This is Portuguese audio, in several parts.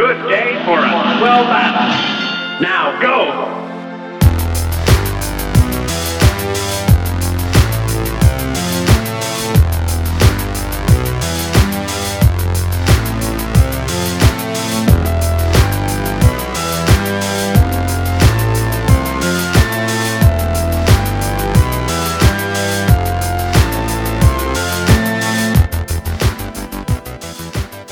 Good day for a swell battle. Now go!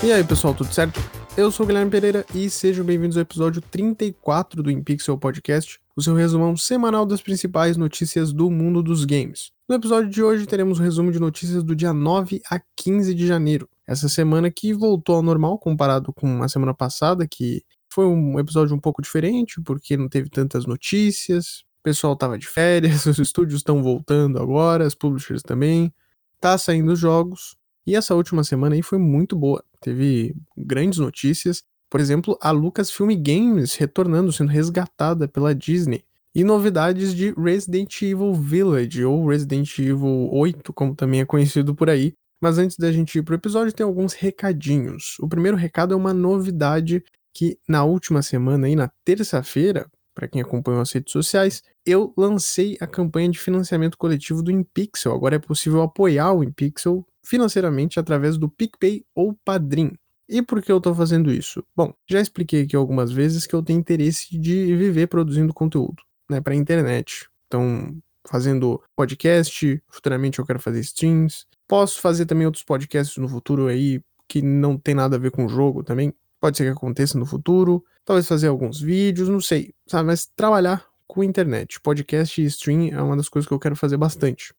E aí, pessoal, tudo certo? Eu sou o Guilherme Pereira e sejam bem-vindos ao episódio 34 do InPixel Podcast, o seu resumão semanal das principais notícias do mundo dos games. No episódio de hoje teremos um resumo de notícias do dia 9 a 15 de janeiro. Essa semana que voltou ao normal comparado com a semana passada, que foi um episódio um pouco diferente, porque não teve tantas notícias, o pessoal tava de férias, os estúdios estão voltando agora, as publishers também, tá saindo jogos, e essa última semana aí foi muito boa. Teve grandes notícias. Por exemplo, a Lucasfilm Games retornando, sendo resgatada pela Disney. E novidades de Resident Evil Village, ou Resident Evil 8, como também é conhecido por aí. Mas antes da gente ir pro episódio, tem alguns recadinhos. O primeiro recado é uma novidade que na última semana, aí na terça-feira, para quem acompanhou as redes sociais, eu lancei a campanha de financiamento coletivo do InPixel. Agora é possível apoiar o InPixel financeiramente através do PicPay ou Padrim. E por que eu estou fazendo isso? Bom, já expliquei aqui algumas vezes que eu tenho interesse de viver produzindo conteúdo, né, para internet. Então, fazendo podcast, futuramente eu quero fazer streams. Posso fazer também outros podcasts no futuro aí que não tem nada a ver com o jogo também. Pode ser que aconteça no futuro. Talvez fazer alguns vídeos, não sei, sabe? Mas trabalhar com internet, podcast e stream é uma das coisas que eu quero fazer bastante.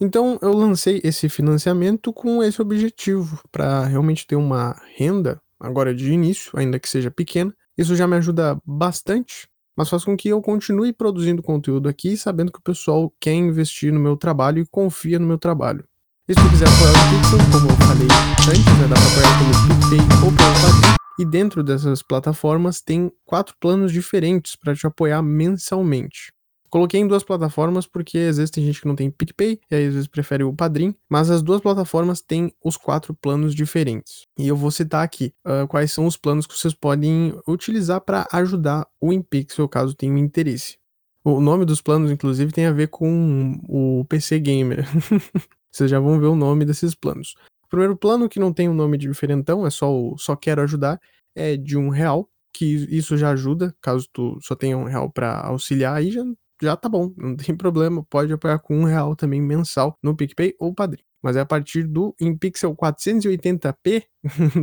Então eu lancei esse financiamento com esse objetivo, para realmente ter uma renda, agora de início, ainda que seja pequena. Isso já me ajuda bastante, mas faz com que eu continue produzindo conteúdo aqui, sabendo que o pessoal quer investir no meu trabalho e confia no meu trabalho. E se tu quiser apoiar o Pixel, como eu falei antes, né, dá pra apoiar pelo PicPay ou pelo Padrim. E dentro dessas plataformas tem quatro planos diferentes para te apoiar mensalmente. Coloquei em duas plataformas porque às vezes tem gente que não tem PicPay e aí às vezes prefere o Padrim, mas as duas plataformas têm os quatro planos diferentes. E eu vou citar aqui uh, quais são os planos que vocês podem utilizar para ajudar o InPixel caso tenham interesse. O nome dos planos, inclusive, tem a ver com o PC Gamer. vocês já vão ver o nome desses planos. O primeiro plano, que não tem um nome diferentão, é só o Só Quero Ajudar, é de um real, que isso já ajuda, caso tu só tenha um real para auxiliar, aí já já tá bom, não tem problema, pode apoiar com um real também mensal no PicPay ou Padrim. Mas é a partir do em pixel 480p,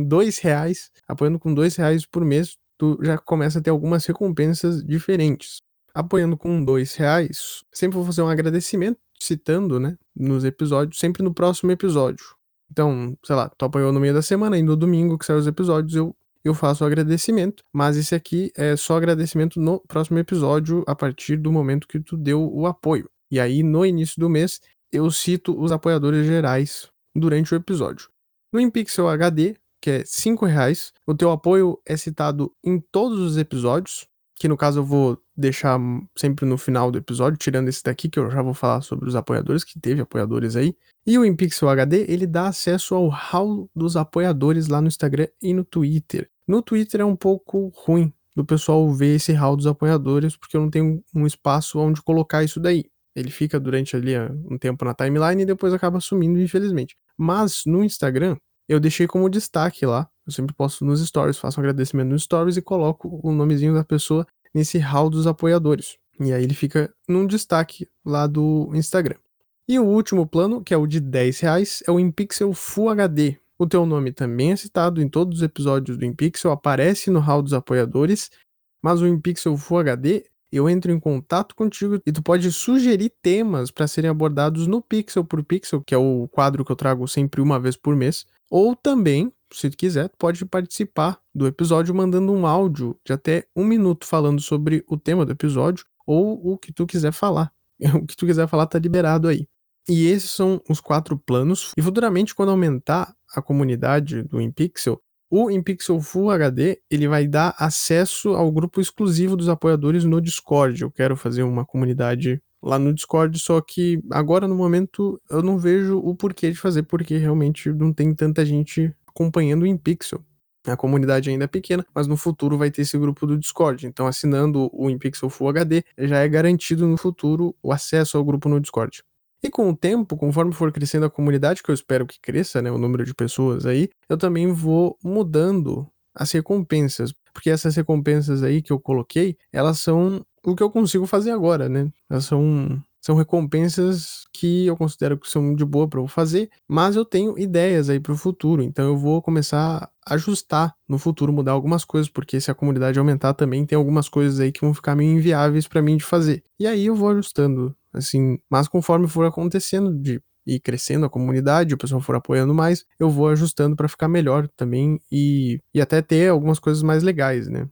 dois reais, apoiando com dois reais por mês, tu já começa a ter algumas recompensas diferentes. Apoiando com dois reais, sempre vou fazer um agradecimento, citando, né, nos episódios, sempre no próximo episódio. Então, sei lá, tu apoiou no meio da semana e no domingo que saem os episódios, eu eu faço o agradecimento, mas esse aqui é só agradecimento no próximo episódio, a partir do momento que tu deu o apoio. E aí, no início do mês, eu cito os apoiadores gerais durante o episódio. No InPixel HD, que é R$ reais, o teu apoio é citado em todos os episódios, que no caso eu vou deixar sempre no final do episódio, tirando esse daqui que eu já vou falar sobre os apoiadores, que teve apoiadores aí. E o InPixel HD, ele dá acesso ao hall dos apoiadores lá no Instagram e no Twitter. No Twitter é um pouco ruim do pessoal ver esse hall dos apoiadores, porque eu não tenho um espaço onde colocar isso daí. Ele fica durante ali ah, um tempo na timeline e depois acaba sumindo, infelizmente. Mas no Instagram, eu deixei como destaque lá. Eu sempre posto nos stories, faço um agradecimento nos stories e coloco o nomezinho da pessoa nesse hall dos apoiadores. E aí ele fica num destaque lá do Instagram. E o último plano, que é o de 10 reais, é o InPixel Full HD. O teu nome também é citado em todos os episódios do InPixel, aparece no hall dos apoiadores, mas o InPixel Full HD, eu entro em contato contigo e tu pode sugerir temas para serem abordados no Pixel por Pixel, que é o quadro que eu trago sempre uma vez por mês, ou também se tu quiser, pode participar do episódio mandando um áudio de até um minuto falando sobre o tema do episódio ou o que tu quiser falar. O que tu quiser falar tá liberado aí. E esses são os quatro planos. E futuramente, quando aumentar a comunidade do InPixel, o InPixel Full HD ele vai dar acesso ao grupo exclusivo dos apoiadores no Discord. Eu quero fazer uma comunidade lá no Discord, só que agora no momento eu não vejo o porquê de fazer, porque realmente não tem tanta gente acompanhando o InPixel. A comunidade ainda é pequena, mas no futuro vai ter esse grupo do Discord. Então, assinando o InPixel Full HD, já é garantido no futuro o acesso ao grupo no Discord. E com o tempo, conforme for crescendo a comunidade, que eu espero que cresça, né, o número de pessoas aí, eu também vou mudando as recompensas, porque essas recompensas aí que eu coloquei, elas são o que eu consigo fazer agora, né? Elas são são recompensas que eu considero que são de boa para eu fazer, mas eu tenho ideias aí para o futuro, então eu vou começar a ajustar no futuro, mudar algumas coisas, porque se a comunidade aumentar também tem algumas coisas aí que vão ficar meio inviáveis para mim de fazer. E aí eu vou ajustando, assim, mas conforme for acontecendo de ir crescendo a comunidade, o pessoal for apoiando mais, eu vou ajustando para ficar melhor também e, e até ter algumas coisas mais legais, né?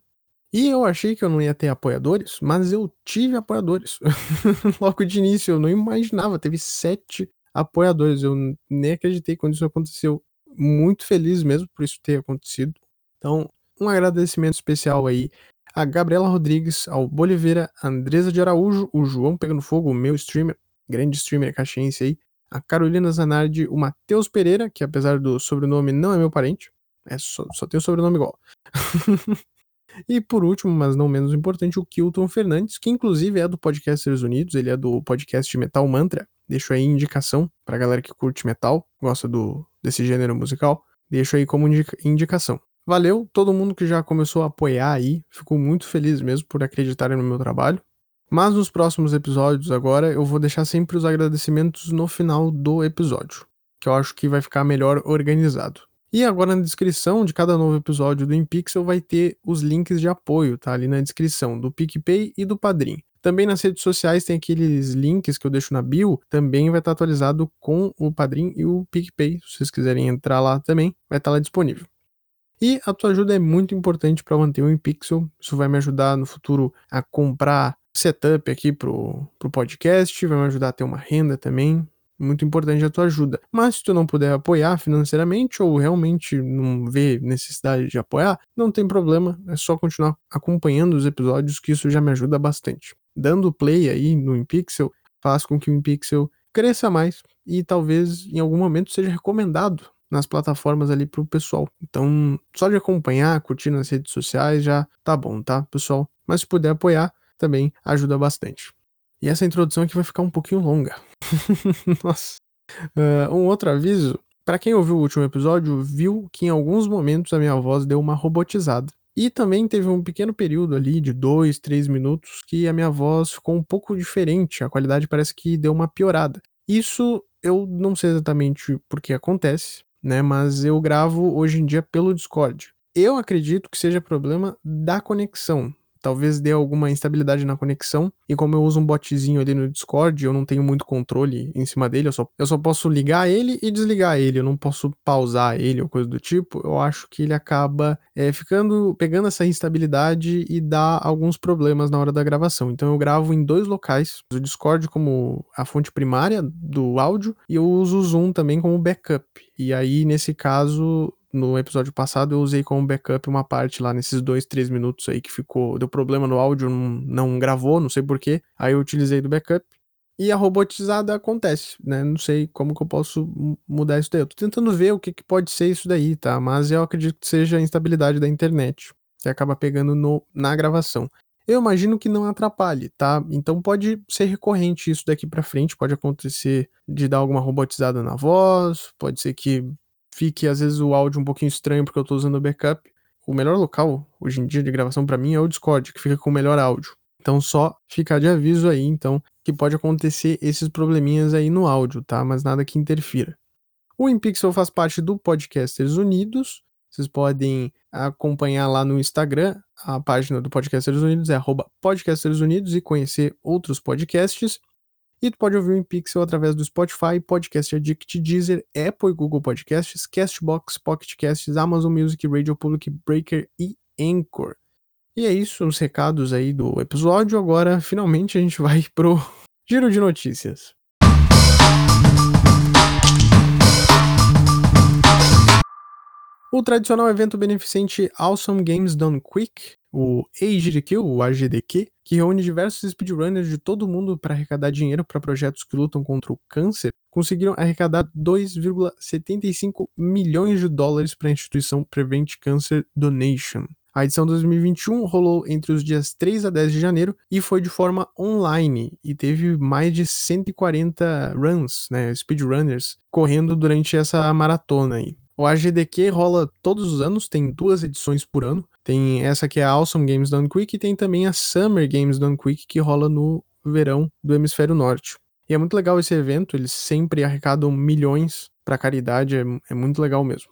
E eu achei que eu não ia ter apoiadores, mas eu tive apoiadores. Logo de início, eu não imaginava, teve sete apoiadores. Eu nem acreditei quando isso aconteceu. Muito feliz mesmo por isso ter acontecido. Então, um agradecimento especial aí a Gabriela Rodrigues, ao Boliveira, a Andresa de Araújo, o João Pegando Fogo, o meu streamer, grande streamer caxiense aí, a Carolina Zanardi, o Matheus Pereira, que apesar do sobrenome não é meu parente, é só, só tem o sobrenome igual. E por último, mas não menos importante, o Kilton Fernandes, que inclusive é do Podcasters Unidos, ele é do podcast Metal Mantra. Deixo aí indicação pra galera que curte metal, gosta do, desse gênero musical. Deixo aí como indica indicação. Valeu todo mundo que já começou a apoiar aí, fico muito feliz mesmo por acreditarem no meu trabalho. Mas nos próximos episódios agora eu vou deixar sempre os agradecimentos no final do episódio, que eu acho que vai ficar melhor organizado. E agora na descrição de cada novo episódio do InPixel vai ter os links de apoio, tá? Ali na descrição, do PicPay e do Padrim. Também nas redes sociais tem aqueles links que eu deixo na bio, também vai estar atualizado com o Padrim e o PicPay. Se vocês quiserem entrar lá também, vai estar lá disponível. E a tua ajuda é muito importante para manter o InPixel. Isso vai me ajudar no futuro a comprar setup aqui pro, pro podcast, vai me ajudar a ter uma renda também muito importante a tua ajuda. Mas se tu não puder apoiar financeiramente ou realmente não vê necessidade de apoiar, não tem problema, é só continuar acompanhando os episódios que isso já me ajuda bastante. Dando play aí no InPixel faz com que o InPixel cresça mais e talvez em algum momento seja recomendado nas plataformas ali pro pessoal. Então, só de acompanhar, curtir nas redes sociais já tá bom, tá, pessoal? Mas se puder apoiar, também ajuda bastante. E essa introdução aqui vai ficar um pouquinho longa. Nossa. Uh, um outro aviso. Para quem ouviu o último episódio, viu que em alguns momentos a minha voz deu uma robotizada. E também teve um pequeno período ali de dois, três minutos que a minha voz ficou um pouco diferente. A qualidade parece que deu uma piorada. Isso eu não sei exatamente por que acontece, né? Mas eu gravo hoje em dia pelo Discord. Eu acredito que seja problema da conexão talvez dê alguma instabilidade na conexão. E como eu uso um botzinho ali no Discord, eu não tenho muito controle em cima dele, eu só, eu só posso ligar ele e desligar ele, eu não posso pausar ele ou coisa do tipo. Eu acho que ele acaba é, ficando, pegando essa instabilidade e dá alguns problemas na hora da gravação. Então eu gravo em dois locais, o Discord como a fonte primária do áudio e eu uso o Zoom também como backup. E aí, nesse caso, no episódio passado eu usei como backup uma parte lá nesses dois, três minutos aí que ficou, deu problema no áudio, não, não gravou, não sei porquê. Aí eu utilizei do backup. E a robotizada acontece, né? Não sei como que eu posso mudar isso daí. Eu tô tentando ver o que, que pode ser isso daí, tá? Mas eu acredito que seja a instabilidade da internet, que acaba pegando no, na gravação. Eu imagino que não atrapalhe, tá? Então pode ser recorrente isso daqui para frente, pode acontecer de dar alguma robotizada na voz, pode ser que fique às vezes o áudio um pouquinho estranho porque eu tô usando o backup. O melhor local hoje em dia de gravação para mim é o Discord, que fica com o melhor áudio. Então só ficar de aviso aí, então, que pode acontecer esses probleminhas aí no áudio, tá? Mas nada que interfira. O InPixel faz parte do Podcasters Unidos. Vocês podem acompanhar lá no Instagram, a página do Podcasters Unidos é Podcasters Unidos e conhecer outros podcasts. E tu pode ouvir o InPixel através do Spotify, Podcast Addict, Deezer, Apple e Google Podcasts, Castbox, Pocket Casts, Amazon Music, Radio Public, Breaker e Anchor. E é isso, os recados aí do episódio. Agora, finalmente, a gente vai pro giro de notícias. O tradicional evento beneficente Awesome Games Done Quick o AGDQ, o AGDQ, que reúne diversos speedrunners de todo mundo para arrecadar dinheiro para projetos que lutam contra o câncer, conseguiram arrecadar 2,75 milhões de dólares para a instituição Prevent Cancer Donation. A edição 2021 rolou entre os dias 3 a 10 de janeiro e foi de forma online e teve mais de 140 runs, né, speedrunners, correndo durante essa maratona aí. O AGDQ rola todos os anos, tem duas edições por ano. Tem essa que é a Awesome Games Done Quick e tem também a Summer Games Done Quick que rola no verão do hemisfério norte. E é muito legal esse evento, eles sempre arrecadam milhões para caridade, é, é muito legal mesmo.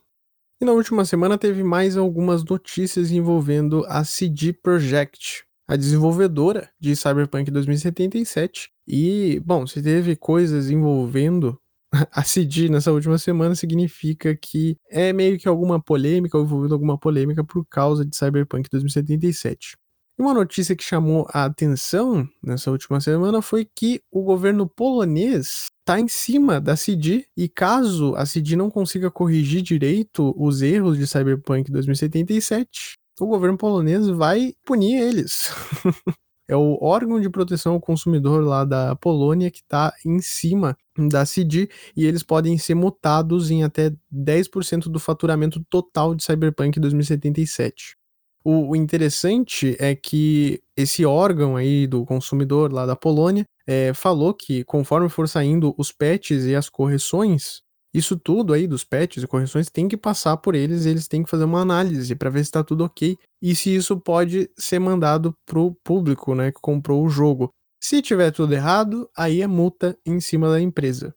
E na última semana teve mais algumas notícias envolvendo a CD Projekt, a desenvolvedora de Cyberpunk 2077. E, bom, se teve coisas envolvendo a CD nessa última semana, significa que é meio que alguma polêmica, ou envolvendo alguma polêmica por causa de Cyberpunk 2077. E uma notícia que chamou a atenção nessa última semana foi que o governo polonês está em cima da CD e caso a CD não consiga corrigir direito os erros de Cyberpunk 2077, o governo polonês vai punir eles. é o órgão de proteção ao consumidor lá da Polônia que está em cima da CD e eles podem ser multados em até 10% do faturamento total de Cyberpunk 2077. O, o interessante é que esse órgão aí do consumidor lá da Polônia é, falou que conforme for saindo os patches e as correções, isso tudo aí dos patches e correções tem que passar por eles, eles têm que fazer uma análise para ver se está tudo ok e se isso pode ser mandado pro público, né, que comprou o jogo. Se tiver tudo errado, aí é multa em cima da empresa.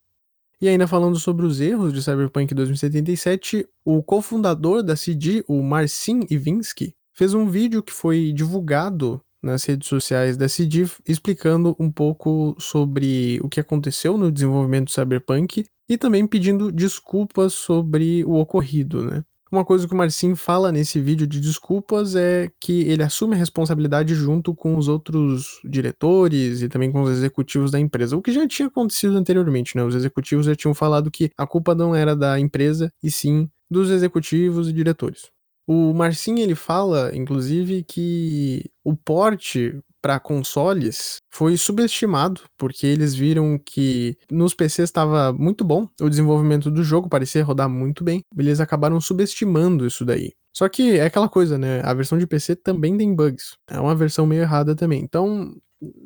E ainda falando sobre os erros de Cyberpunk 2077, o cofundador da CD, o Marcin Iwinski, fez um vídeo que foi divulgado nas redes sociais da CD explicando um pouco sobre o que aconteceu no desenvolvimento do Cyberpunk e também pedindo desculpas sobre o ocorrido, né? Uma coisa que o Marcin fala nesse vídeo de desculpas é que ele assume a responsabilidade junto com os outros diretores e também com os executivos da empresa, o que já tinha acontecido anteriormente, né? Os executivos já tinham falado que a culpa não era da empresa e sim dos executivos e diretores. O Marcin ele fala, inclusive, que o porte para consoles foi subestimado, porque eles viram que nos PCs estava muito bom, o desenvolvimento do jogo parecia rodar muito bem, eles acabaram subestimando isso daí. Só que é aquela coisa, né? A versão de PC também tem bugs. É uma versão meio errada também. Então,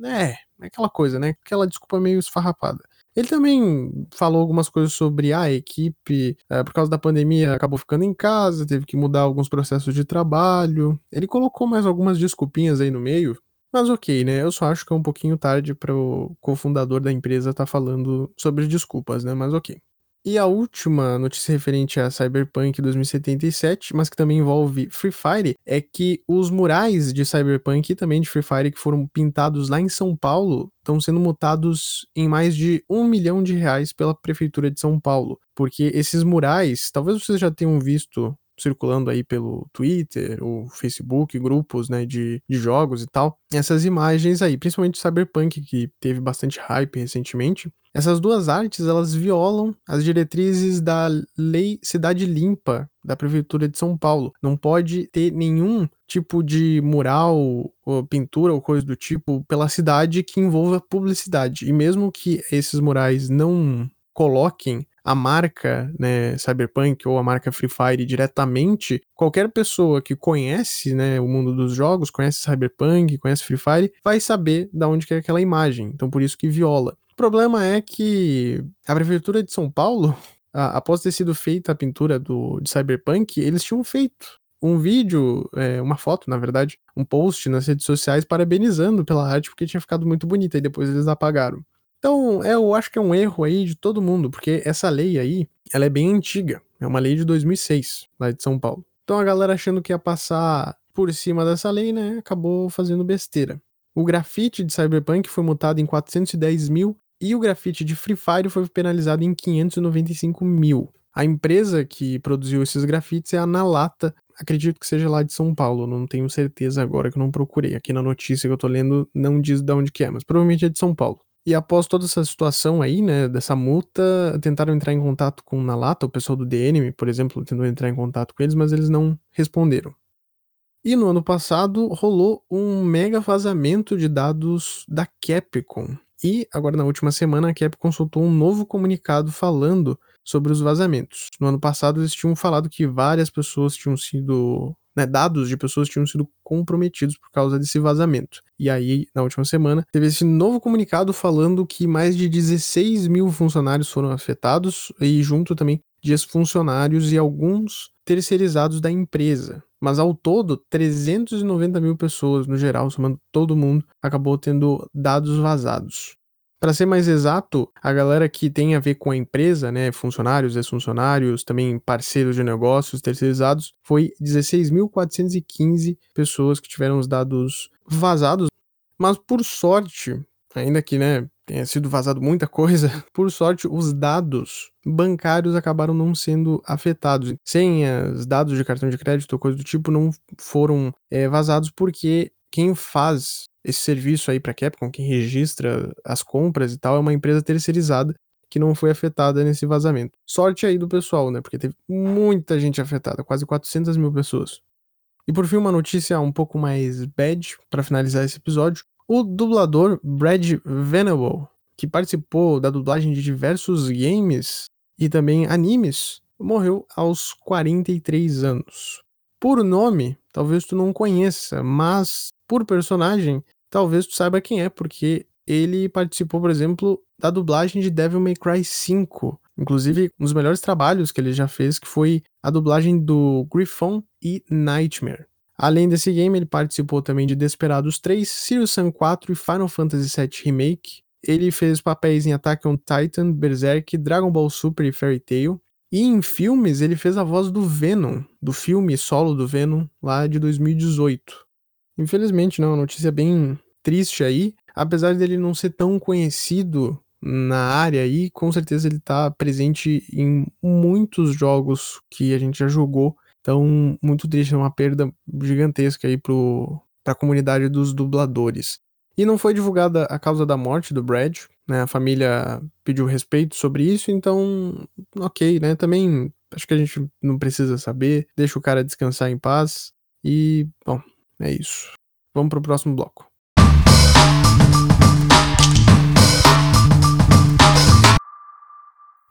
é, é aquela coisa, né? Aquela desculpa meio esfarrapada. Ele também falou algumas coisas sobre ah, a equipe, é, por causa da pandemia, acabou ficando em casa, teve que mudar alguns processos de trabalho. Ele colocou mais algumas desculpinhas aí no meio, mas ok, né? Eu só acho que é um pouquinho tarde para o cofundador da empresa estar tá falando sobre desculpas, né? Mas ok. E a última notícia referente a Cyberpunk 2077, mas que também envolve Free Fire, é que os murais de Cyberpunk e também de Free Fire que foram pintados lá em São Paulo estão sendo multados em mais de um milhão de reais pela Prefeitura de São Paulo. Porque esses murais, talvez vocês já tenham visto circulando aí pelo Twitter, o Facebook, grupos né, de, de jogos e tal. Essas imagens aí, principalmente Cyberpunk, que teve bastante hype recentemente, essas duas artes, elas violam as diretrizes da Lei Cidade Limpa da Prefeitura de São Paulo. Não pode ter nenhum tipo de mural, ou pintura ou coisa do tipo pela cidade que envolva publicidade. E mesmo que esses murais não coloquem a marca né, Cyberpunk ou a marca Free Fire diretamente, qualquer pessoa que conhece né, o mundo dos jogos, conhece Cyberpunk, conhece Free Fire, vai saber da onde é aquela imagem. Então por isso que viola. O problema é que a prefeitura de São Paulo, a, após ter sido feita a pintura do, de Cyberpunk, eles tinham feito um vídeo, é, uma foto, na verdade, um post nas redes sociais parabenizando pela arte porque tinha ficado muito bonita e depois eles apagaram. Então, é, eu acho que é um erro aí de todo mundo, porque essa lei aí, ela é bem antiga. É uma lei de 2006, lá de São Paulo. Então a galera achando que ia passar por cima dessa lei, né, acabou fazendo besteira. O grafite de Cyberpunk foi multado em 410 mil e o grafite de Free Fire foi penalizado em 595 mil. A empresa que produziu esses grafites é a Nalata, acredito que seja lá de São Paulo, não tenho certeza agora que eu não procurei. Aqui na notícia que eu tô lendo não diz de onde que é, mas provavelmente é de São Paulo. E após toda essa situação aí, né, dessa multa, tentaram entrar em contato com o Nalata, o pessoal do DNM, por exemplo, tentou entrar em contato com eles, mas eles não responderam. E no ano passado rolou um mega vazamento de dados da Capcom. E agora na última semana a Capcom soltou um novo comunicado falando sobre os vazamentos. No ano passado eles tinham falado que várias pessoas tinham sido né, dados de pessoas tinham sido comprometidos por causa desse vazamento. E aí, na última semana, teve esse novo comunicado falando que mais de 16 mil funcionários foram afetados, e junto também de ex-funcionários e alguns terceirizados da empresa. Mas ao todo, 390 mil pessoas, no geral, somando todo mundo, acabou tendo dados vazados. Para ser mais exato, a galera que tem a ver com a empresa, né, funcionários, ex-funcionários, também parceiros de negócios terceirizados, foi 16.415 pessoas que tiveram os dados vazados. Mas por sorte, ainda que, né, tenha sido vazado muita coisa, por sorte os dados bancários acabaram não sendo afetados. Senhas, dados de cartão de crédito, coisa do tipo, não foram é, vazados porque quem faz esse serviço aí para Capcom, quem registra as compras e tal, é uma empresa terceirizada que não foi afetada nesse vazamento. Sorte aí do pessoal, né? Porque teve muita gente afetada, quase 400 mil pessoas. E por fim, uma notícia um pouco mais bad para finalizar esse episódio. O dublador Brad Venable, que participou da dublagem de diversos games e também animes, morreu aos 43 anos. Por nome, talvez tu não conheça, mas por personagem, talvez tu saiba quem é, porque ele participou, por exemplo, da dublagem de Devil May Cry 5. Inclusive, um dos melhores trabalhos que ele já fez, que foi a dublagem do Griffon e Nightmare. Além desse game, ele participou também de Desperados 3, Serious Sam 4 e Final Fantasy VII Remake. Ele fez papéis em Attack on Titan, Berserk, Dragon Ball Super e Fairy Tail. E em filmes, ele fez a voz do Venom, do filme solo do Venom, lá de 2018. Infelizmente, não, é uma notícia bem triste aí. Apesar dele não ser tão conhecido na área aí, com certeza ele tá presente em muitos jogos que a gente já jogou. Então, muito triste, é uma perda gigantesca aí pro, pra comunidade dos dubladores. E não foi divulgada a causa da morte do Brad, né? A família pediu respeito sobre isso, então, ok, né? Também acho que a gente não precisa saber, deixa o cara descansar em paz. E, bom, é isso. Vamos pro próximo bloco.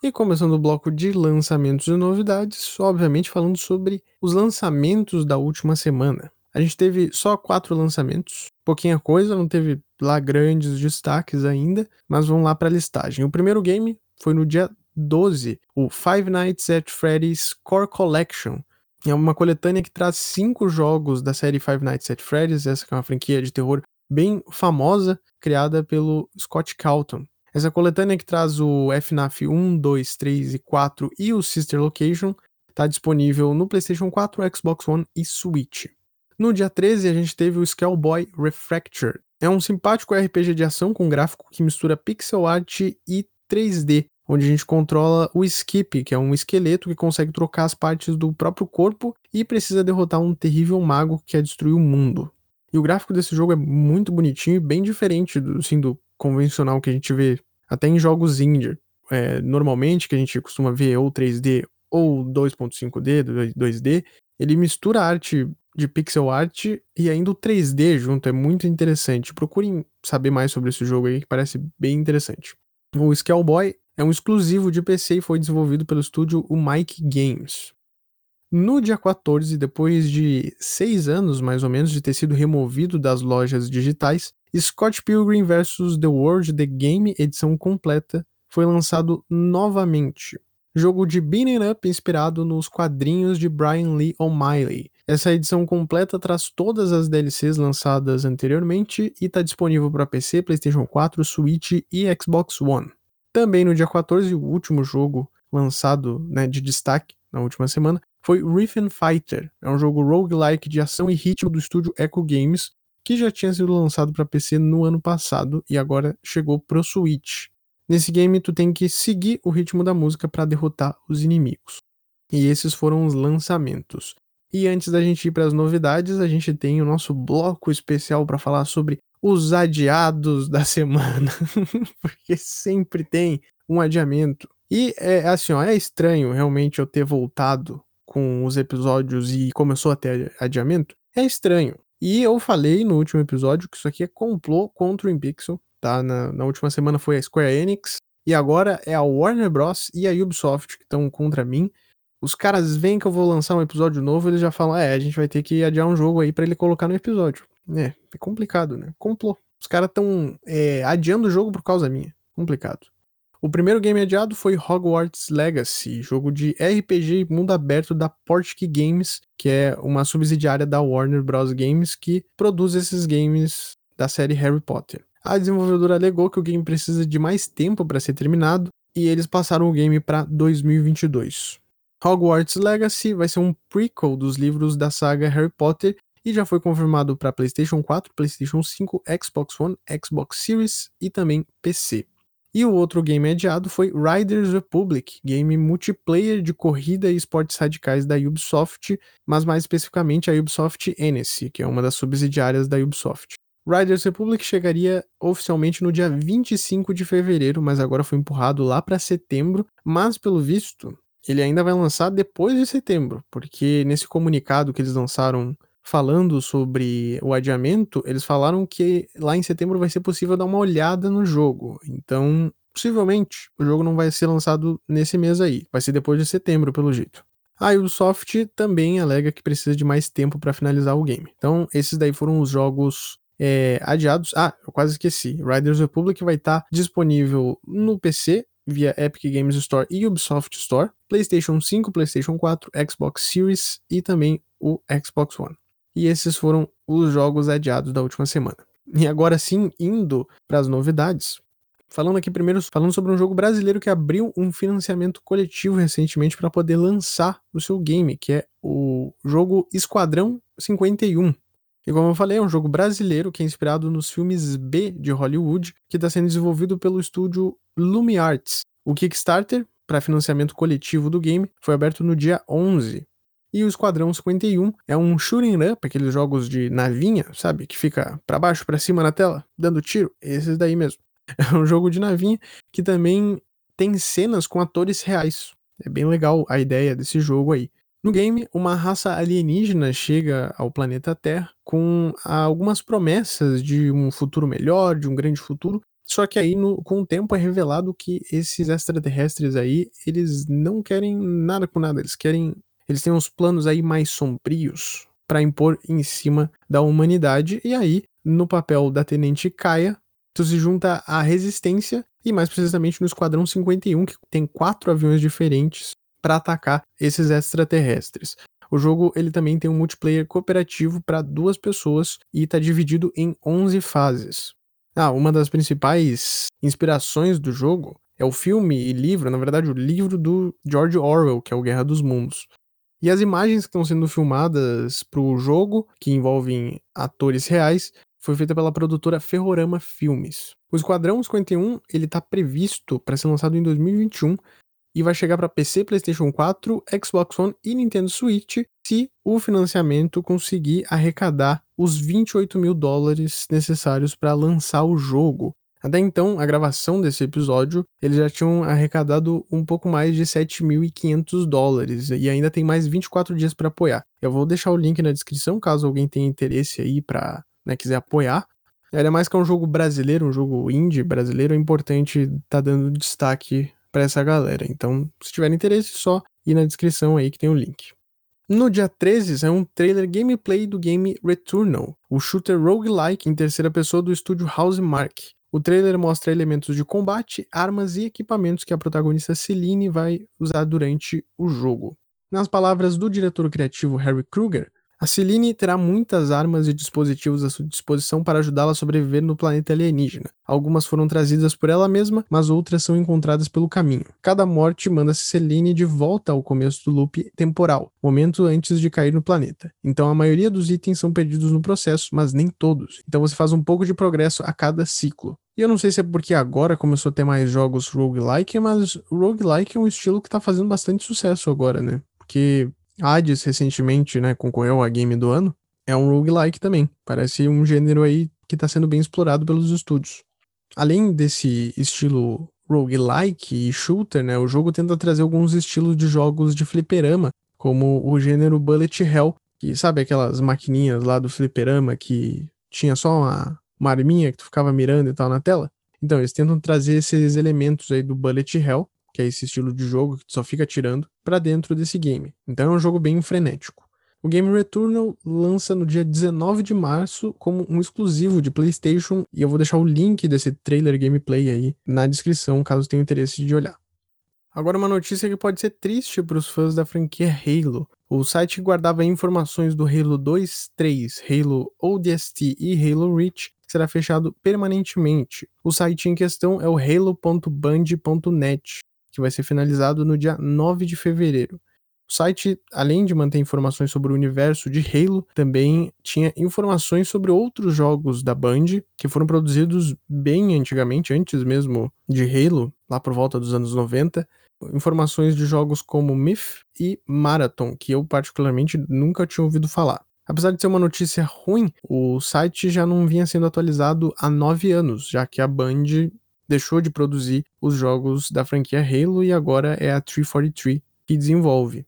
E começando o bloco de lançamentos e novidades, obviamente falando sobre os lançamentos da última semana. A gente teve só quatro lançamentos, pouquinha coisa, não teve lá grandes destaques ainda, mas vamos lá para a listagem. O primeiro game foi no dia 12, o Five Nights at Freddy's Core Collection, é uma coletânea que traz cinco jogos da série Five Nights at Freddy's, essa que é uma franquia de terror bem famosa, criada pelo Scott Calton. Essa coletânea que traz o FNAF 1, 2, 3 e 4 e o Sister Location está disponível no PlayStation 4, Xbox One e Switch. No dia 13, a gente teve o Skellboy Refracture. É um simpático RPG de ação com gráfico que mistura pixel art e 3D, onde a gente controla o Skip, que é um esqueleto que consegue trocar as partes do próprio corpo e precisa derrotar um terrível mago que quer destruir o mundo. E o gráfico desse jogo é muito bonitinho e bem diferente do, assim, do convencional que a gente vê até em jogos indie. É, normalmente, que a gente costuma ver ou 3D ou 2.5D, 2D, ele mistura arte de pixel art e ainda o 3D junto, é muito interessante. Procurem saber mais sobre esse jogo aí, que parece bem interessante. O Skellboy é um exclusivo de PC e foi desenvolvido pelo estúdio o Mike Games. No dia 14, depois de seis anos mais ou menos de ter sido removido das lojas digitais, Scott Pilgrim vs. The World The Game edição completa foi lançado novamente. Jogo de beating up inspirado nos quadrinhos de Brian Lee O'Malley. Essa edição completa traz todas as DLCs lançadas anteriormente e está disponível para PC, PlayStation 4, Switch e Xbox One. Também no dia 14, o último jogo lançado né, de destaque na última semana foi Riff Fighter. É um jogo roguelike de ação e ritmo do estúdio Echo Games, que já tinha sido lançado para PC no ano passado e agora chegou pro Switch. Nesse game tu tem que seguir o ritmo da música para derrotar os inimigos. E esses foram os lançamentos. E antes da gente ir para as novidades, a gente tem o nosso bloco especial para falar sobre os adiados da semana, porque sempre tem um adiamento. E é assim, ó, é estranho realmente eu ter voltado com os episódios e começou a ter adiamento. É estranho. E eu falei no último episódio que isso aqui é complô contra o InPixel, tá? Na, na última semana foi a Square Enix, e agora é a Warner Bros. e a Ubisoft que estão contra mim. Os caras veem que eu vou lançar um episódio novo, eles já falam: é, a gente vai ter que adiar um jogo aí para ele colocar no episódio. É, é complicado, né? Complô. Os caras estão é, adiando o jogo por causa minha. Complicado. O primeiro game adiado foi Hogwarts Legacy, jogo de RPG mundo aberto da Portkey Games, que é uma subsidiária da Warner Bros. Games que produz esses games da série Harry Potter. A desenvolvedora alegou que o game precisa de mais tempo para ser terminado e eles passaram o game para 2022. Hogwarts Legacy vai ser um prequel dos livros da saga Harry Potter e já foi confirmado para PlayStation 4, PlayStation 5, Xbox One, Xbox Series e também PC. E o outro game adiado foi Riders Republic, game multiplayer de corrida e esportes radicais da Ubisoft, mas mais especificamente a Ubisoft Hennessy, que é uma das subsidiárias da Ubisoft. Riders Republic chegaria oficialmente no dia 25 de fevereiro, mas agora foi empurrado lá para setembro, mas pelo visto, ele ainda vai lançar depois de setembro, porque nesse comunicado que eles lançaram falando sobre o adiamento, eles falaram que lá em setembro vai ser possível dar uma olhada no jogo. Então, possivelmente, o jogo não vai ser lançado nesse mês aí, vai ser depois de setembro, pelo jeito. A Ubisoft também alega que precisa de mais tempo para finalizar o game. Então, esses daí foram os jogos é, adiados. Ah, eu quase esqueci. Riders Republic vai estar tá disponível no PC via Epic Games Store e Ubisoft Store, PlayStation 5, PlayStation 4, Xbox Series e também o Xbox One. E esses foram os jogos adiados da última semana. E agora sim, indo para as novidades. Falando aqui primeiro, falando sobre um jogo brasileiro que abriu um financiamento coletivo recentemente para poder lançar o seu game, que é o jogo Esquadrão 51. E como eu falei, é um jogo brasileiro que é inspirado nos filmes B de Hollywood, que está sendo desenvolvido pelo estúdio LumiArts. O Kickstarter para financiamento coletivo do game foi aberto no dia 11 e o Esquadrão 51 é um shooting up, aqueles jogos de navinha, sabe? Que fica para baixo, para cima na tela, dando tiro. Esses daí mesmo. É um jogo de navinha que também tem cenas com atores reais. É bem legal a ideia desse jogo aí. No game, uma raça alienígena chega ao planeta Terra com algumas promessas de um futuro melhor, de um grande futuro. Só que aí, no, com o tempo, é revelado que esses extraterrestres aí, eles não querem nada com nada. Eles querem eles têm uns planos aí mais sombrios para impor em cima da humanidade. E aí, no papel da Tenente Kaia, tu se junta à Resistência e mais precisamente no Esquadrão 51, que tem quatro aviões diferentes para atacar esses extraterrestres. O jogo ele também tem um multiplayer cooperativo para duas pessoas e está dividido em 11 fases. Ah, uma das principais inspirações do jogo é o filme e livro, na verdade, o livro do George Orwell, que é o Guerra dos Mundos. E as imagens que estão sendo filmadas para o jogo, que envolvem atores reais, foi feita pela produtora Ferrorama Filmes. O Esquadrão 51 ele está previsto para ser lançado em 2021 e vai chegar para PC, PlayStation 4, Xbox One e Nintendo Switch se o financiamento conseguir arrecadar os 28 mil dólares necessários para lançar o jogo. Até então, a gravação desse episódio, eles já tinham arrecadado um pouco mais de 7.500 dólares e ainda tem mais 24 dias para apoiar. Eu vou deixar o link na descrição caso alguém tenha interesse aí para né, quiser apoiar. Ainda mais que é um jogo brasileiro, um jogo indie brasileiro, é importante tá dando destaque para essa galera. Então, se tiver interesse, só ir na descrição aí que tem o link. No dia 13 saiu um trailer gameplay do game Returnal, o shooter roguelike em terceira pessoa do estúdio Housemark. O trailer mostra elementos de combate, armas e equipamentos que a protagonista Celine vai usar durante o jogo. Nas palavras do diretor criativo Harry Kruger, a Celine terá muitas armas e dispositivos à sua disposição para ajudá-la a sobreviver no planeta alienígena. Algumas foram trazidas por ela mesma, mas outras são encontradas pelo caminho. Cada morte manda Celine de volta ao começo do loop temporal, momento antes de cair no planeta. Então a maioria dos itens são perdidos no processo, mas nem todos. Então você faz um pouco de progresso a cada ciclo. E eu não sei se é porque agora começou a ter mais jogos roguelike, mas roguelike é um estilo que tá fazendo bastante sucesso agora, né? Porque Hades recentemente, né, concorreu a game do ano. É um roguelike também. Parece um gênero aí que está sendo bem explorado pelos estúdios. Além desse estilo roguelike e shooter, né, o jogo tenta trazer alguns estilos de jogos de fliperama, como o gênero Bullet Hell, que sabe aquelas maquininhas lá do fliperama que tinha só uma, uma arminha que tu ficava mirando e tal na tela? Então, eles tentam trazer esses elementos aí do Bullet Hell, que é esse estilo de jogo que só fica atirando, para dentro desse game. Então é um jogo bem frenético. O game Returnal lança no dia 19 de março como um exclusivo de PlayStation e eu vou deixar o link desse trailer gameplay aí na descrição caso tenha interesse de olhar. Agora uma notícia que pode ser triste para os fãs da franquia Halo. O site que guardava informações do Halo 2, 3, Halo ODST e Halo Reach será fechado permanentemente. O site em questão é o halo.band.net, que vai ser finalizado no dia 9 de fevereiro. O site, além de manter informações sobre o universo de Halo, também tinha informações sobre outros jogos da Band que foram produzidos bem antigamente, antes mesmo de Halo, lá por volta dos anos 90. Informações de jogos como Myth e Marathon, que eu particularmente nunca tinha ouvido falar. Apesar de ser uma notícia ruim, o site já não vinha sendo atualizado há nove anos, já que a Band deixou de produzir os jogos da franquia Halo e agora é a 343 que desenvolve.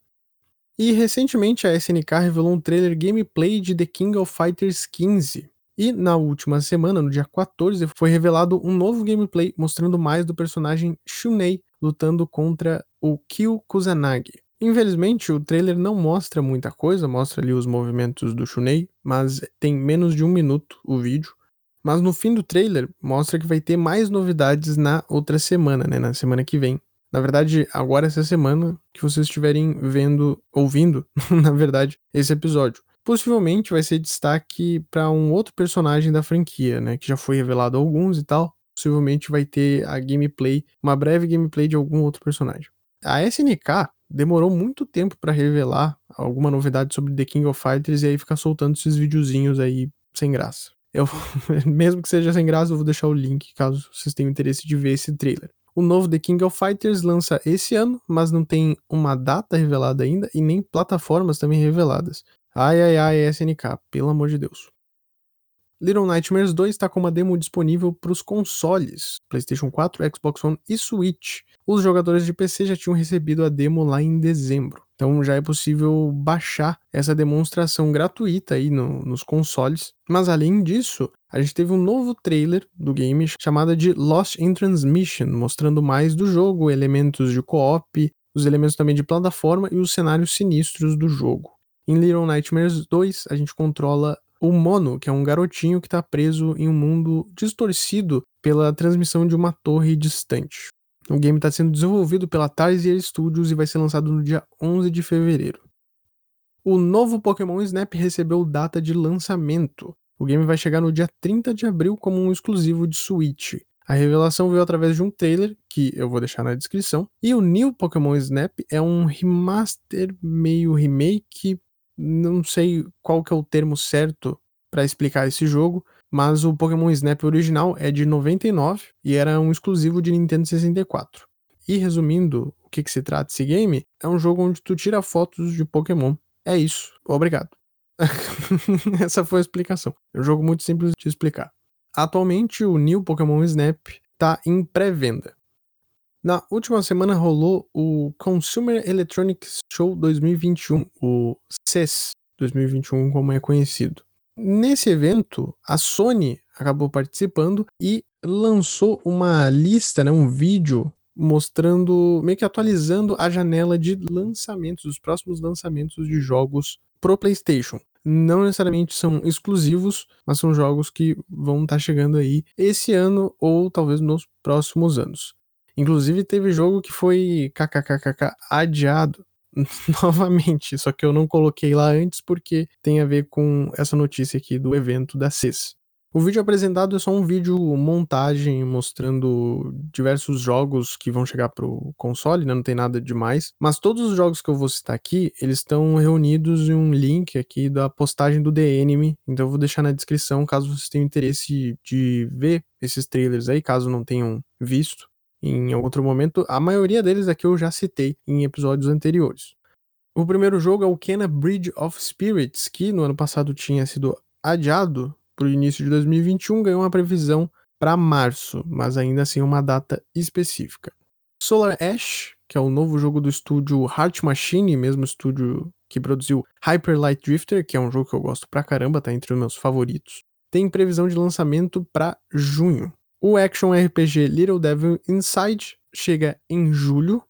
E recentemente a SNK revelou um trailer gameplay de The King of Fighters 15. E na última semana, no dia 14, foi revelado um novo gameplay mostrando mais do personagem Shunei lutando contra o Kyo Kusanagi. Infelizmente, o trailer não mostra muita coisa, mostra ali os movimentos do Shunei, mas tem menos de um minuto o vídeo. Mas no fim do trailer, mostra que vai ter mais novidades na outra semana, né? Na semana que vem. Na verdade, agora essa semana que vocês estiverem vendo, ouvindo, na verdade, esse episódio. Possivelmente vai ser destaque para um outro personagem da franquia, né? Que já foi revelado alguns e tal. Possivelmente vai ter a gameplay, uma breve gameplay de algum outro personagem. A SNK demorou muito tempo para revelar alguma novidade sobre The King of Fighters e aí ficar soltando esses videozinhos aí sem graça. Eu, mesmo que seja sem graça, eu vou deixar o link caso vocês tenham interesse de ver esse trailer. O novo The King of Fighters lança esse ano, mas não tem uma data revelada ainda e nem plataformas também reveladas. Ai ai ai, SNK, pelo amor de Deus. Little Nightmares 2 está com uma demo disponível para os consoles, PlayStation 4, Xbox One e Switch. Os jogadores de PC já tinham recebido a demo lá em dezembro, então já é possível baixar essa demonstração gratuita aí no, nos consoles. Mas além disso, a gente teve um novo trailer do game chamado de Lost in Transmission, mostrando mais do jogo, elementos de co-op, os elementos também de plataforma e os cenários sinistros do jogo. Em Little Nightmares 2, a gente controla o Mono, que é um garotinho que está preso em um mundo distorcido pela transmissão de uma torre distante. O game está sendo desenvolvido pela Tarsier Studios e vai ser lançado no dia 11 de fevereiro. O novo Pokémon Snap recebeu data de lançamento. O game vai chegar no dia 30 de abril como um exclusivo de Switch. A revelação veio através de um trailer, que eu vou deixar na descrição, e o New Pokémon Snap é um remaster meio remake não sei qual que é o termo certo para explicar esse jogo, mas o Pokémon Snap original é de 99 e era um exclusivo de Nintendo 64. E resumindo o que, que se trata esse game, é um jogo onde tu tira fotos de Pokémon. É isso. Obrigado. Essa foi a explicação. É um jogo muito simples de explicar. Atualmente, o New Pokémon Snap está em pré-venda. Na última semana rolou o Consumer Electronics Show 2021, o CES 2021, como é conhecido. Nesse evento, a Sony acabou participando e lançou uma lista, né, um vídeo mostrando, meio que atualizando a janela de lançamentos, os próximos lançamentos de jogos pro PlayStation. Não necessariamente são exclusivos, mas são jogos que vão estar tá chegando aí esse ano ou talvez nos próximos anos. Inclusive teve jogo que foi kkkk adiado novamente, só que eu não coloquei lá antes porque tem a ver com essa notícia aqui do evento da CIS. O vídeo apresentado é só um vídeo montagem mostrando diversos jogos que vão chegar pro console, né? não tem nada demais. Mas todos os jogos que eu vou citar aqui, eles estão reunidos em um link aqui da postagem do The Enemy, então eu vou deixar na descrição caso vocês tenham interesse de ver esses trailers aí, caso não tenham visto em outro momento. A maioria deles aqui eu já citei em episódios anteriores. O primeiro jogo é o Kena Bridge of Spirits, que no ano passado tinha sido adiado para o início de 2021, ganhou uma previsão para março, mas ainda assim uma data específica. Solar Ash, que é o novo jogo do estúdio Heart Machine, mesmo estúdio que produziu Hyper Light Drifter, que é um jogo que eu gosto pra caramba, tá entre os meus favoritos, tem previsão de lançamento para junho. O action RPG Little Devil Inside chega em julho.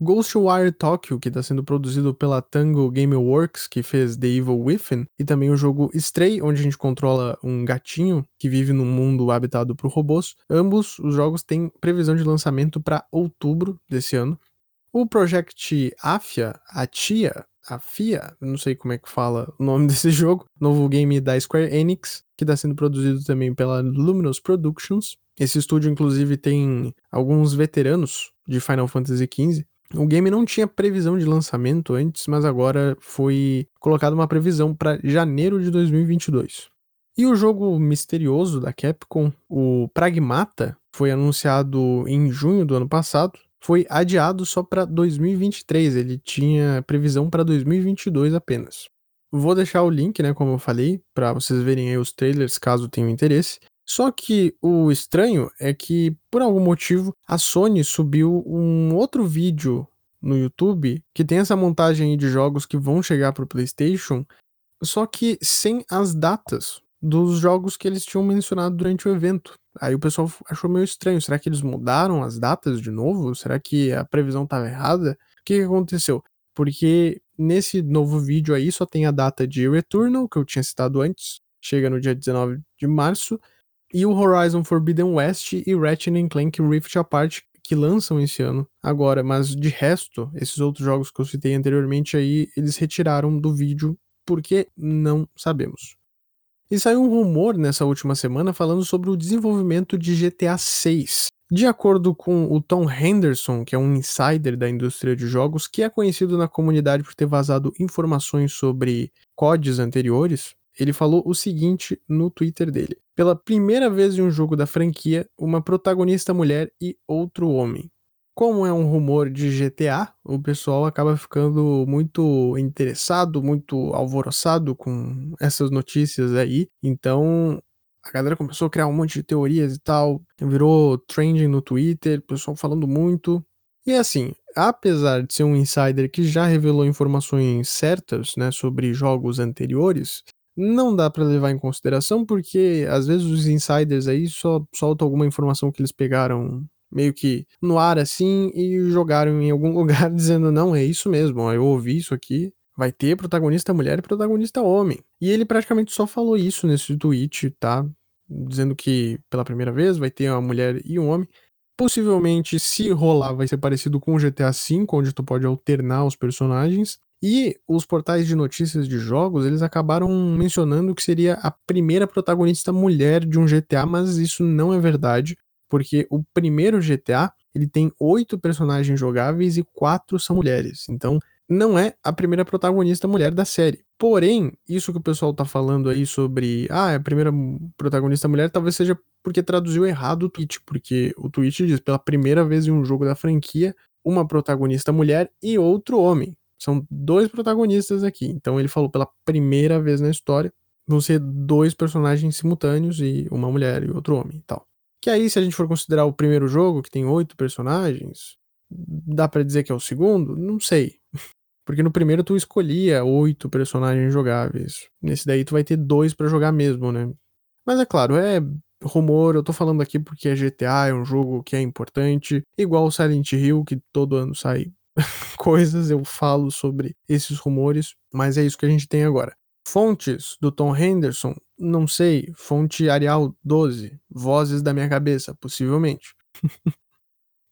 Ghostwire Tokyo, que está sendo produzido pela Tango Gameworks, que fez The Evil Within, e também o jogo Stray, onde a gente controla um gatinho que vive num mundo habitado por robôs. Ambos os jogos têm previsão de lançamento para outubro desse ano. O Project Afia, a Tia, a FIA, não sei como é que fala o nome desse jogo, novo game da Square Enix, que está sendo produzido também pela Luminous Productions. Esse estúdio, inclusive, tem alguns veteranos de Final Fantasy XV. O game não tinha previsão de lançamento antes, mas agora foi colocada uma previsão para janeiro de 2022. E o jogo misterioso da Capcom, o Pragmata, foi anunciado em junho do ano passado, foi adiado só para 2023, ele tinha previsão para 2022 apenas. Vou deixar o link, né, como eu falei, para vocês verem aí os trailers caso tenham interesse. Só que o estranho é que, por algum motivo, a Sony subiu um outro vídeo no YouTube que tem essa montagem de jogos que vão chegar para o PlayStation, só que sem as datas dos jogos que eles tinham mencionado durante o evento. Aí o pessoal achou meio estranho. Será que eles mudaram as datas de novo? Será que a previsão estava errada? O que, que aconteceu? Porque nesse novo vídeo aí só tem a data de Returnal, que eu tinha citado antes, chega no dia 19 de março, e o Horizon Forbidden West e Ratchet Clank Rift Apart, que lançam esse ano agora, mas de resto, esses outros jogos que eu citei anteriormente aí, eles retiraram do vídeo porque não sabemos. E saiu um rumor nessa última semana falando sobre o desenvolvimento de GTA 6. De acordo com o Tom Henderson, que é um insider da indústria de jogos, que é conhecido na comunidade por ter vazado informações sobre CODs anteriores, ele falou o seguinte no Twitter dele: Pela primeira vez em um jogo da franquia, uma protagonista mulher e outro homem. Como é um rumor de GTA, o pessoal acaba ficando muito interessado, muito alvoroçado com essas notícias aí. Então, a galera começou a criar um monte de teorias e tal, virou trending no Twitter, o pessoal falando muito. E assim, apesar de ser um insider que já revelou informações certas, né, sobre jogos anteriores, não dá para levar em consideração porque às vezes os insiders aí só soltam alguma informação que eles pegaram meio que no ar assim e jogaram em algum lugar dizendo: não, é isso mesmo, eu ouvi isso aqui. Vai ter protagonista mulher e protagonista homem. E ele praticamente só falou isso nesse tweet, tá? Dizendo que pela primeira vez vai ter uma mulher e um homem. Possivelmente, se rolar, vai ser parecido com o GTA V, onde tu pode alternar os personagens. E os portais de notícias de jogos, eles acabaram mencionando que seria a primeira protagonista mulher de um GTA, mas isso não é verdade porque o primeiro GTA ele tem oito personagens jogáveis e quatro são mulheres. Então, não é a primeira protagonista mulher da série. Porém, isso que o pessoal tá falando aí sobre, ah, é a primeira protagonista mulher, talvez seja porque traduziu errado o tweet, porque o tweet diz pela primeira vez em um jogo da franquia, uma protagonista mulher e outro homem. São dois protagonistas aqui. Então ele falou pela primeira vez na história, vão ser dois personagens simultâneos e uma mulher e outro homem e tal. Que aí, se a gente for considerar o primeiro jogo, que tem oito personagens, dá para dizer que é o segundo? Não sei. Porque no primeiro tu escolhia oito personagens jogáveis. Nesse daí tu vai ter dois para jogar mesmo, né? Mas é claro, é rumor, eu tô falando aqui porque é GTA, é um jogo que é importante, igual o Silent Hill, que todo ano sai coisas, eu falo sobre esses rumores, mas é isso que a gente tem agora. Fontes do Tom Henderson, não sei. Fonte Arial 12, vozes da minha cabeça, possivelmente.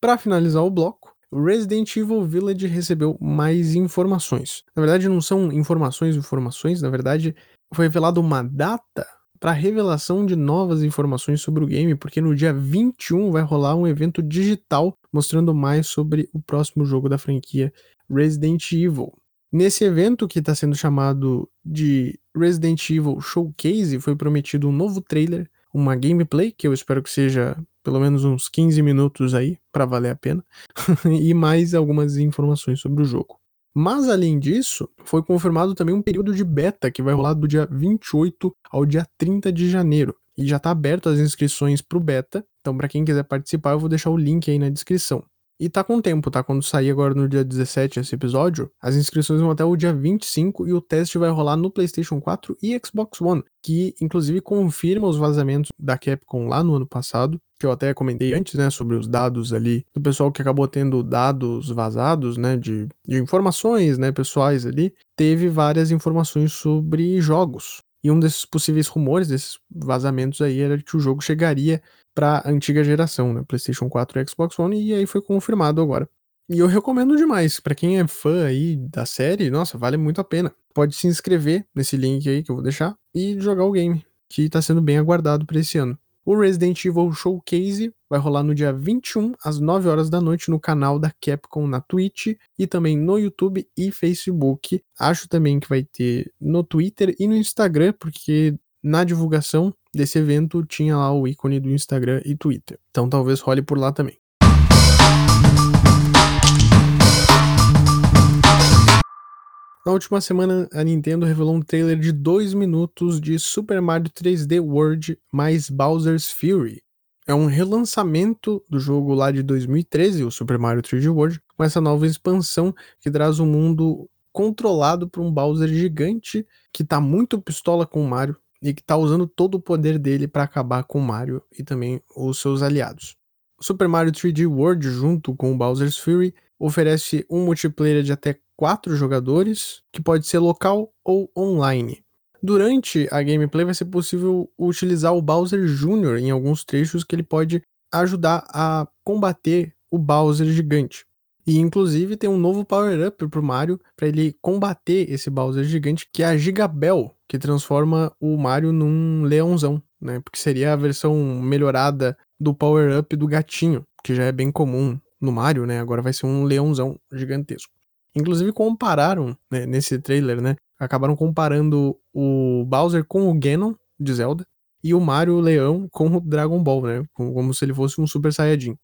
Para finalizar o bloco, Resident Evil Village recebeu mais informações. Na verdade, não são informações informações, na verdade, foi revelada uma data para revelação de novas informações sobre o game, porque no dia 21 vai rolar um evento digital mostrando mais sobre o próximo jogo da franquia Resident Evil. Nesse evento que está sendo chamado de Resident Evil Showcase, foi prometido um novo trailer, uma gameplay, que eu espero que seja pelo menos uns 15 minutos aí, para valer a pena, e mais algumas informações sobre o jogo. Mas além disso, foi confirmado também um período de beta que vai rolar do dia 28 ao dia 30 de janeiro. E já está aberto as inscrições para o beta, então para quem quiser participar eu vou deixar o link aí na descrição. E tá com tempo, tá? Quando sair agora no dia 17 esse episódio, as inscrições vão até o dia 25 e o teste vai rolar no PlayStation 4 e Xbox One, que inclusive confirma os vazamentos da Capcom lá no ano passado, que eu até comentei antes, né, sobre os dados ali do pessoal que acabou tendo dados vazados, né, de, de informações, né, pessoais ali, teve várias informações sobre jogos. E um desses possíveis rumores, desses vazamentos aí, era que o jogo chegaria para antiga geração, né? PlayStation 4 e Xbox One, e aí foi confirmado agora. E eu recomendo demais, para quem é fã aí da série, nossa, vale muito a pena. Pode se inscrever nesse link aí que eu vou deixar e jogar o game, que tá sendo bem aguardado para esse ano. O Resident Evil Showcase vai rolar no dia 21 às 9 horas da noite no canal da Capcom na Twitch e também no YouTube e Facebook. Acho também que vai ter no Twitter e no Instagram, porque na divulgação desse evento tinha lá o ícone do Instagram e Twitter. Então talvez role por lá também. Na última semana, a Nintendo revelou um trailer de 2 minutos de Super Mario 3D World mais Bowser's Fury. É um relançamento do jogo lá de 2013, o Super Mario 3D World, com essa nova expansão que traz um mundo controlado por um Bowser gigante que tá muito pistola com o Mario e que tá usando todo o poder dele para acabar com o Mario e também os seus aliados. O Super Mario 3D World, junto com o Bowser's Fury, oferece um multiplayer de até 4 jogadores, que pode ser local ou online. Durante a gameplay vai ser possível utilizar o Bowser Jr. em alguns trechos que ele pode ajudar a combater o Bowser gigante. E inclusive tem um novo power-up pro Mario para ele combater esse Bowser gigante, que é a Gigabel, que transforma o Mario num leãozão, né? Porque seria a versão melhorada do power-up do gatinho, que já é bem comum no Mario, né? Agora vai ser um leãozão gigantesco. Inclusive compararam, né, nesse trailer, né? Acabaram comparando o Bowser com o Ganon de Zelda e o Mario Leão com o Dragon Ball, né? Como se ele fosse um Super Saiyajin.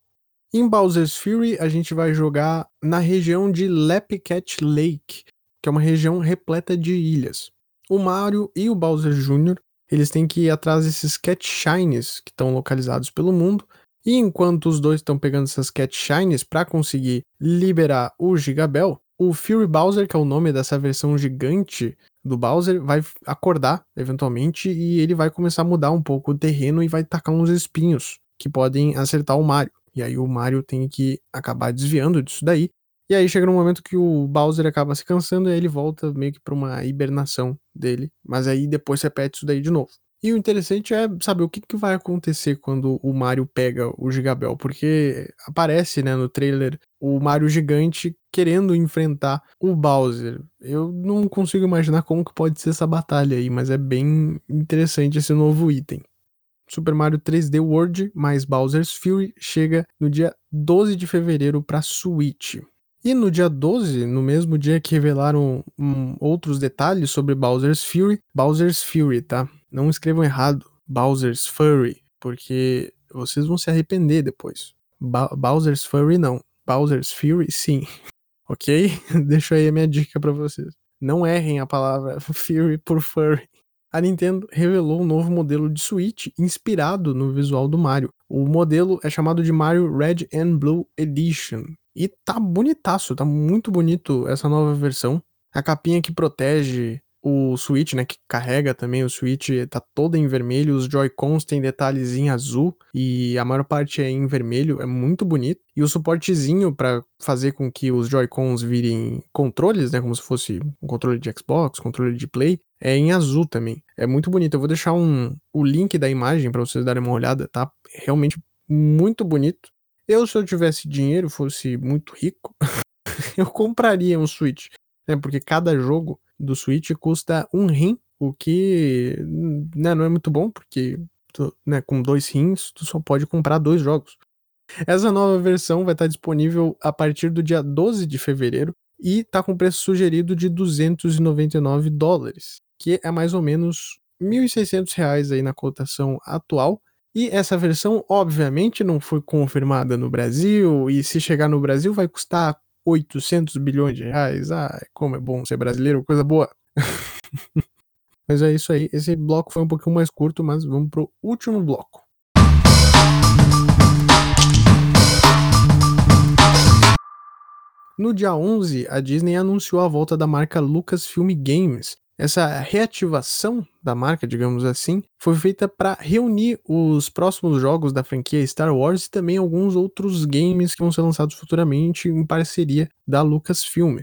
Em Bowser's Fury, a gente vai jogar na região de Lepcat Lake, que é uma região repleta de ilhas. O Mario e o Bowser Jr., eles têm que ir atrás desses Cat Shines que estão localizados pelo mundo, e enquanto os dois estão pegando essas Cat Shines para conseguir liberar o Gigabel, o Fury Bowser, que é o nome dessa versão gigante do Bowser, vai acordar eventualmente e ele vai começar a mudar um pouco o terreno e vai tacar uns espinhos que podem acertar o Mario. E aí o Mario tem que acabar desviando disso daí. E aí chega um momento que o Bowser acaba se cansando e aí ele volta meio que pra uma hibernação dele. Mas aí depois repete isso daí de novo. E o interessante é saber o que, que vai acontecer quando o Mario pega o Gigabel, porque aparece, né, no trailer o Mario gigante querendo enfrentar o Bowser. Eu não consigo imaginar como que pode ser essa batalha aí, mas é bem interessante esse novo item. Super Mario 3D World mais Bowser's Fury chega no dia 12 de fevereiro para Switch. E no dia 12, no mesmo dia que revelaram um, outros detalhes sobre Bowser's Fury, Bowser's Fury, tá? Não escrevam errado, Bowser's Fury, porque vocês vão se arrepender depois. Ba Bowser's Fury não, Bowser's Fury sim. ok? Deixa aí a minha dica para vocês. Não errem a palavra Fury por Furry a Nintendo revelou um novo modelo de Switch inspirado no visual do Mario. O modelo é chamado de Mario Red and Blue Edition. E tá bonitaço, tá muito bonito essa nova versão. A capinha que protege o Switch, né, que carrega também o Switch, tá toda em vermelho, os Joy-Cons tem detalhes em azul e a maior parte é em vermelho, é muito bonito. E o suportezinho para fazer com que os Joy-Cons virem controles, né, como se fosse um controle de Xbox, controle de Play, é em azul também. É muito bonito. Eu vou deixar um, o link da imagem para vocês darem uma olhada, tá? Realmente muito bonito. Eu, se eu tivesse dinheiro, fosse muito rico, eu compraria um Switch, né? Porque cada jogo do Switch custa um rim, o que né, não é muito bom, porque tu, né, com dois rins tu só pode comprar dois jogos. Essa nova versão vai estar disponível a partir do dia 12 de fevereiro e está com preço sugerido de 299 dólares, que é mais ou menos 1.600 reais aí na cotação atual. E essa versão, obviamente, não foi confirmada no Brasil, e se chegar no Brasil vai custar 800 bilhões de reais. Ah, como é bom ser brasileiro, coisa boa. mas é isso aí. Esse bloco foi um pouquinho mais curto, mas vamos pro último bloco. No dia 11, a Disney anunciou a volta da marca Lucasfilm Games. Essa reativação da marca, digamos assim, foi feita para reunir os próximos jogos da franquia Star Wars e também alguns outros games que vão ser lançados futuramente em parceria da Lucasfilm.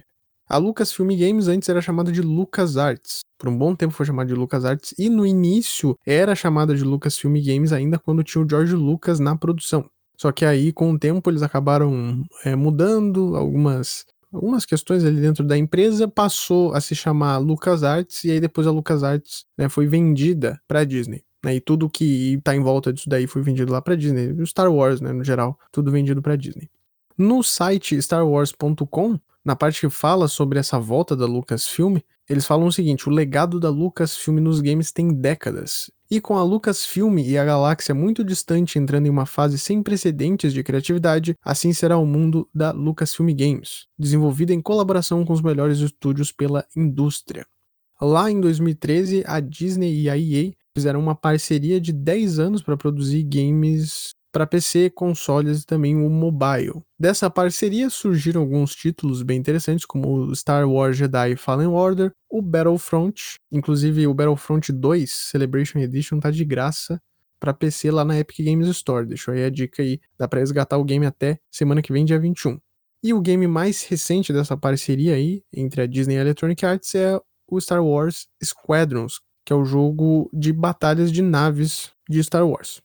A Lucasfilm Games antes era chamada de LucasArts. Por um bom tempo foi chamada de LucasArts e no início era chamada de Lucasfilm Games ainda quando tinha o George Lucas na produção. Só que aí, com o tempo, eles acabaram é, mudando algumas, algumas questões ali dentro da empresa, passou a se chamar LucasArts, e aí depois a LucasArts né, foi vendida para Disney. Né, e tudo que está em volta disso daí foi vendido lá para Disney. O Star Wars, né, no geral, tudo vendido para Disney. No site starwars.com, na parte que fala sobre essa volta da Lucasfilm, eles falam o seguinte: o legado da Lucasfilm nos games tem décadas. E com a Lucasfilm e a galáxia muito distante entrando em uma fase sem precedentes de criatividade, assim será o mundo da Lucasfilm Games, desenvolvida em colaboração com os melhores estúdios pela indústria. Lá em 2013, a Disney e a EA fizeram uma parceria de 10 anos para produzir games para PC, consoles e também o mobile. Dessa parceria surgiram alguns títulos bem interessantes, como o Star Wars Jedi Fallen Order, o Battlefront, inclusive o Battlefront 2 Celebration Edition tá de graça para PC lá na Epic Games Store. Deixa aí a dica aí, dá para resgatar o game até semana que vem, dia 21. E o game mais recente dessa parceria aí, entre a Disney e a Electronic Arts, é o Star Wars Squadrons, que é o jogo de batalhas de naves de Star Wars.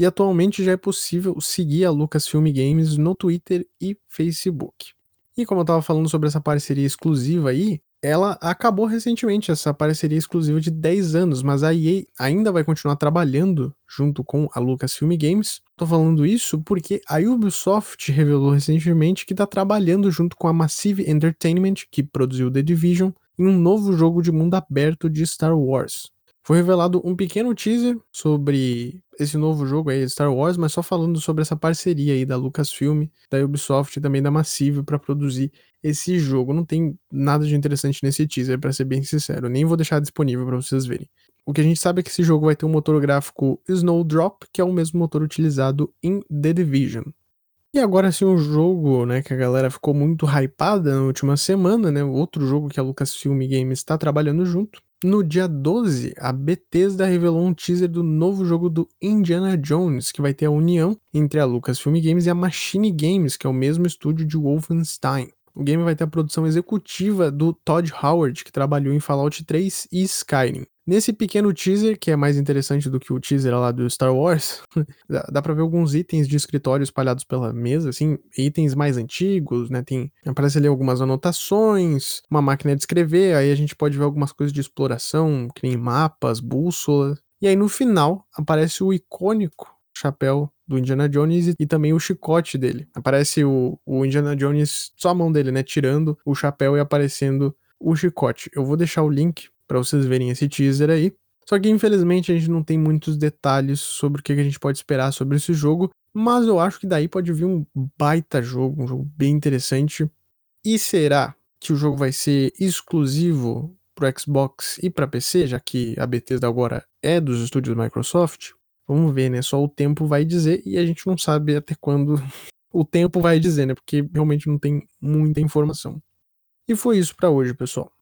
E atualmente já é possível seguir a Lucasfilm Games no Twitter e Facebook. E como eu estava falando sobre essa parceria exclusiva aí, ela acabou recentemente, essa parceria exclusiva de 10 anos, mas a EA ainda vai continuar trabalhando junto com a Lucasfilm Games. Tô falando isso porque a Ubisoft revelou recentemente que está trabalhando junto com a Massive Entertainment, que produziu The Division, em um novo jogo de mundo aberto de Star Wars. Foi revelado um pequeno teaser sobre esse novo jogo aí, Star Wars, mas só falando sobre essa parceria aí da Lucasfilm, da Ubisoft e também da Massive para produzir esse jogo. Não tem nada de interessante nesse teaser, para ser bem sincero. Nem vou deixar disponível para vocês verem. O que a gente sabe é que esse jogo vai ter um motor gráfico Snowdrop, que é o mesmo motor utilizado em The Division. E agora sim um jogo, né, que a galera ficou muito hypada na última semana, né, outro jogo que a Lucasfilm Games está trabalhando junto, no dia 12, a Bethesda revelou um teaser do novo jogo do Indiana Jones, que vai ter a união entre a Lucasfilm Games e a Machine Games, que é o mesmo estúdio de Wolfenstein. O game vai ter a produção executiva do Todd Howard, que trabalhou em Fallout 3 e Skyrim. Nesse pequeno teaser, que é mais interessante do que o teaser lá do Star Wars, dá, pra ver alguns itens de escritório espalhados pela mesa, assim, itens mais antigos, né? Tem, aparece ali algumas anotações, uma máquina de escrever, aí a gente pode ver algumas coisas de exploração, que nem mapas, bússolas. E aí no final aparece o icônico chapéu do Indiana Jones e, e, também o chicote dele. Aparece o, o Indiana Jones, só a mão dele, né? Tirando o chapéu e aparecendo o chicote. Eu vou deixar o link para vocês verem esse teaser aí. Só que infelizmente a gente não tem muitos detalhes sobre o que a gente pode esperar sobre esse jogo, mas eu acho que daí pode vir um baita jogo, um jogo bem interessante. E será que o jogo vai ser exclusivo para Xbox e para PC, já que a Bethesda agora é dos estúdios Microsoft? Vamos ver, né? Só o tempo vai dizer e a gente não sabe até quando o tempo vai dizer, né? Porque realmente não tem muita informação. E foi isso para hoje, pessoal.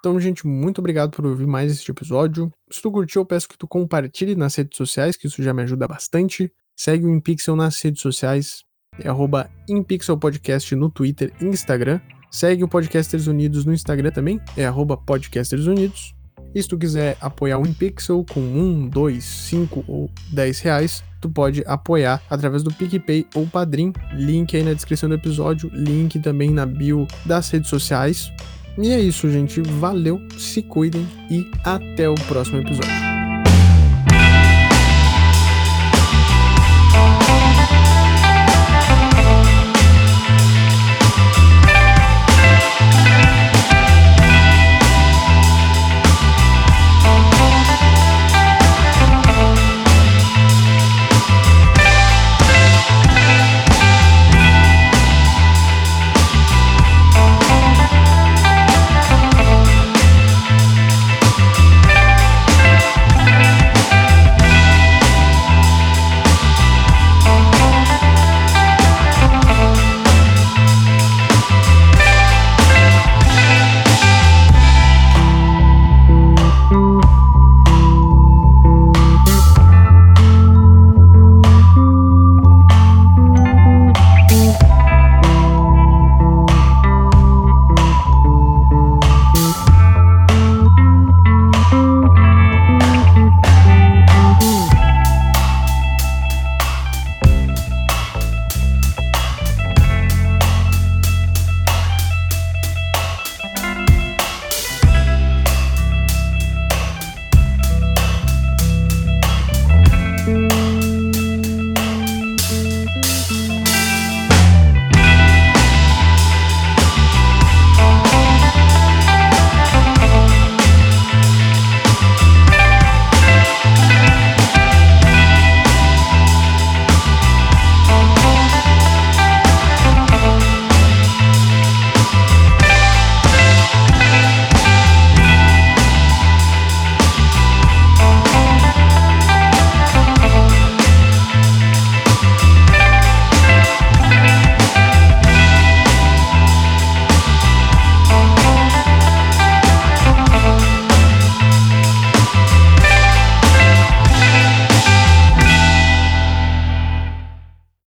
Então, gente, muito obrigado por ouvir mais este episódio. Se tu curtiu, eu peço que tu compartilhe nas redes sociais, que isso já me ajuda bastante. Segue o InPixel nas redes sociais, é arroba InPixelPodcast no Twitter e Instagram. Segue o Podcasters Unidos no Instagram também, é arroba Podcasters Unidos. E se tu quiser apoiar o InPixel com 1, 2, 5 ou 10 reais, tu pode apoiar através do PicPay ou Padrim. Link aí na descrição do episódio, link também na bio das redes sociais. E é isso, gente. Valeu, se cuidem e até o próximo episódio.